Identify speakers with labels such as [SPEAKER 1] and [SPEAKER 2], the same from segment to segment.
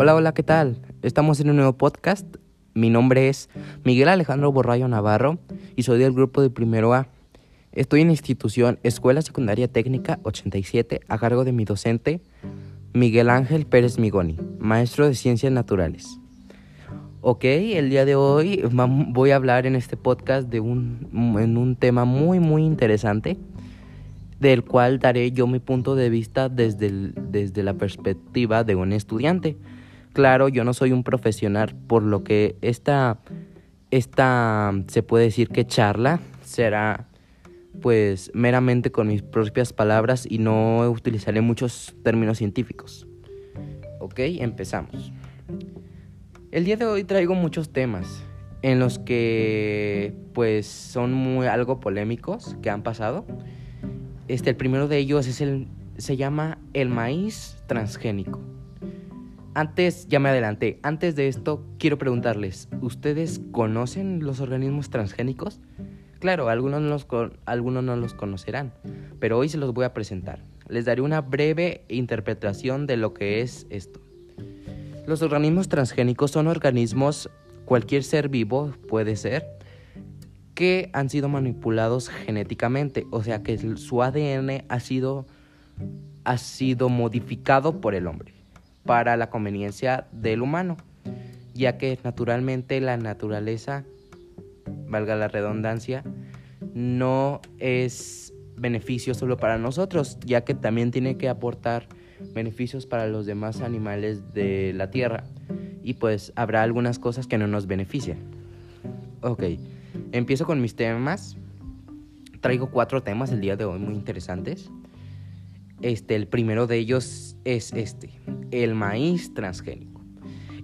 [SPEAKER 1] Hola, hola, ¿qué tal? Estamos en un nuevo podcast. Mi nombre es Miguel Alejandro Borrayo Navarro y soy del grupo de primero A. Estoy en institución Escuela Secundaria Técnica 87 a cargo de mi docente Miguel Ángel Pérez Migoni, maestro de Ciencias Naturales. Ok, el día de hoy voy a hablar en este podcast de un, en un tema muy, muy interesante, del cual daré yo mi punto de vista desde, desde la perspectiva de un estudiante. Claro, yo no soy un profesional, por lo que esta, esta se puede decir que charla será pues meramente con mis propias palabras y no utilizaré muchos términos científicos. Ok, empezamos. El día de hoy traigo muchos temas en los que pues son muy algo polémicos que han pasado. Este el primero de ellos es el se llama el maíz transgénico. Antes, ya me adelanté, antes de esto quiero preguntarles, ¿ustedes conocen los organismos transgénicos? Claro, algunos no, los, algunos no los conocerán, pero hoy se los voy a presentar. Les daré una breve interpretación de lo que es esto. Los organismos transgénicos son organismos, cualquier ser vivo puede ser, que han sido manipulados genéticamente, o sea que su ADN ha sido, ha sido modificado por el hombre para la conveniencia del humano, ya que naturalmente la naturaleza valga la redundancia, no es beneficio solo para nosotros, ya que también tiene que aportar beneficios para los demás animales de la Tierra. Y pues habrá algunas cosas que no nos benefician. Ok, empiezo con mis temas. Traigo cuatro temas el día de hoy muy interesantes. Este, el primero de ellos es este, el maíz transgénico.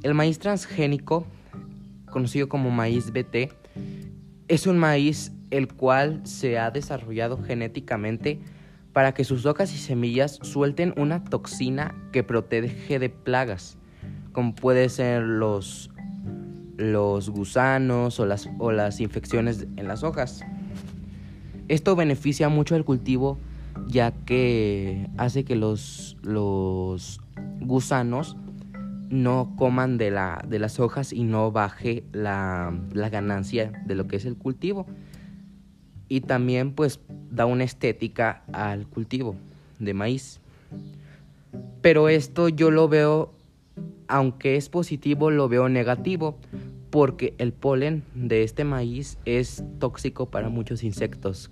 [SPEAKER 1] El maíz transgénico, conocido como maíz BT, es un maíz el cual se ha desarrollado genéticamente para que sus hojas y semillas suelten una toxina que protege de plagas, como puede ser los, los gusanos o las, o las infecciones en las hojas. Esto beneficia mucho al cultivo ya que hace que los, los gusanos no coman de, la, de las hojas y no baje la, la ganancia de lo que es el cultivo. Y también pues da una estética al cultivo de maíz. Pero esto yo lo veo, aunque es positivo, lo veo negativo, porque el polen de este maíz es tóxico para muchos insectos.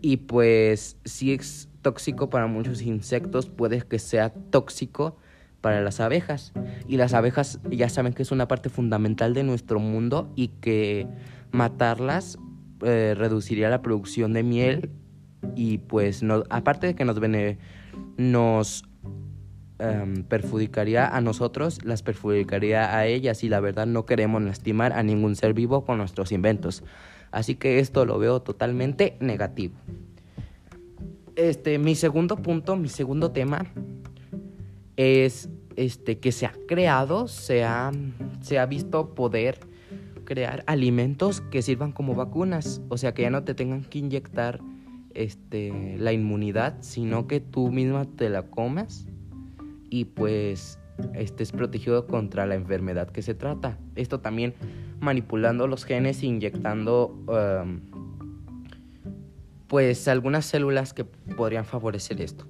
[SPEAKER 1] Y pues si es tóxico para muchos insectos, puede que sea tóxico para las abejas. Y las abejas ya saben que es una parte fundamental de nuestro mundo y que matarlas eh, reduciría la producción de miel y pues aparte de que nos, nos em, perjudicaría a nosotros, las perjudicaría a ellas y la verdad no queremos lastimar a ningún ser vivo con nuestros inventos. Así que esto lo veo totalmente negativo. Este, mi segundo punto, mi segundo tema es este, que se ha creado, se ha, se ha visto poder crear alimentos que sirvan como vacunas, o sea que ya no te tengan que inyectar este, la inmunidad, sino que tú misma te la comas y pues estés protegido contra la enfermedad que se trata. Esto también manipulando los genes, inyectando um, pues algunas células que podrían favorecer esto.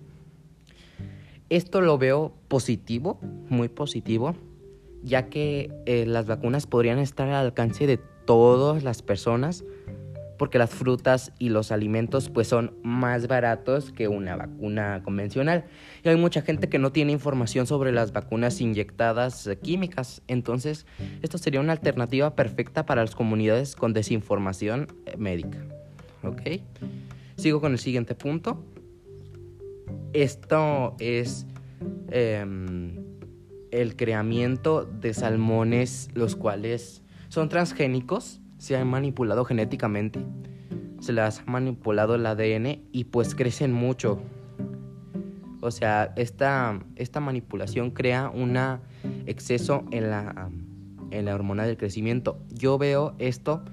[SPEAKER 1] Esto lo veo positivo, muy positivo, ya que eh, las vacunas podrían estar al alcance de todas las personas, porque las frutas y los alimentos pues son más baratos que una vacuna convencional. Y hay mucha gente que no tiene información sobre las vacunas inyectadas químicas, entonces esto sería una alternativa perfecta para las comunidades con desinformación eh, médica. ¿Ok? Sigo con el siguiente punto. Esto es em, el creamiento de salmones, los cuales son transgénicos, se han manipulado genéticamente, se les ha manipulado el ADN y pues crecen mucho. O sea, esta, esta manipulación crea un exceso en la, en la hormona del crecimiento. Yo veo esto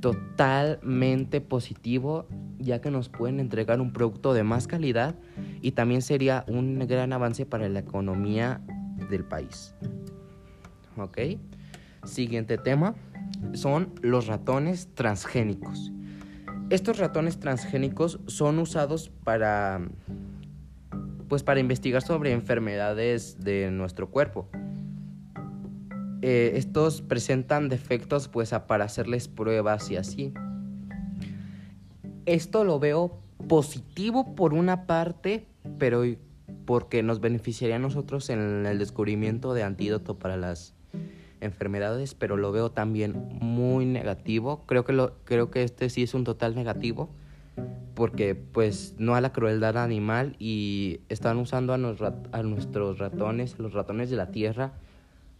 [SPEAKER 1] totalmente positivo ya que nos pueden entregar un producto de más calidad y también sería un gran avance para la economía del país. ¿Ok? Siguiente tema son los ratones transgénicos. Estos ratones transgénicos son usados para pues para investigar sobre enfermedades de nuestro cuerpo. Eh, estos presentan defectos pues para hacerles pruebas y así. Esto lo veo positivo por una parte, pero porque nos beneficiaría a nosotros en el descubrimiento de antídoto para las enfermedades, pero lo veo también muy negativo. Creo que, lo, creo que este sí es un total negativo, porque pues no a la crueldad animal y están usando a, a nuestros ratones, los ratones de la tierra,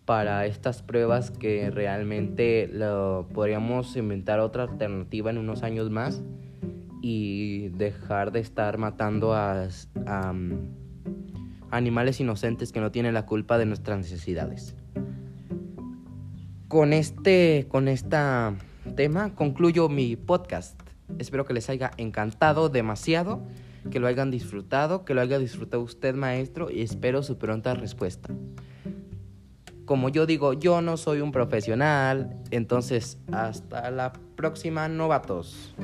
[SPEAKER 1] para estas pruebas que realmente lo, podríamos inventar otra alternativa en unos años más y dejar de estar matando a, mm, animales inocentes que no tienen la culpa de nuestras necesidades. Con este, con esta tema concluyo mi podcast. Espero que les haya encantado demasiado, que lo hayan disfrutado, que lo haya disfrutado usted maestro y espero su pronta respuesta como yo digo, yo no soy un profesional, entonces hasta la próxima, novatos.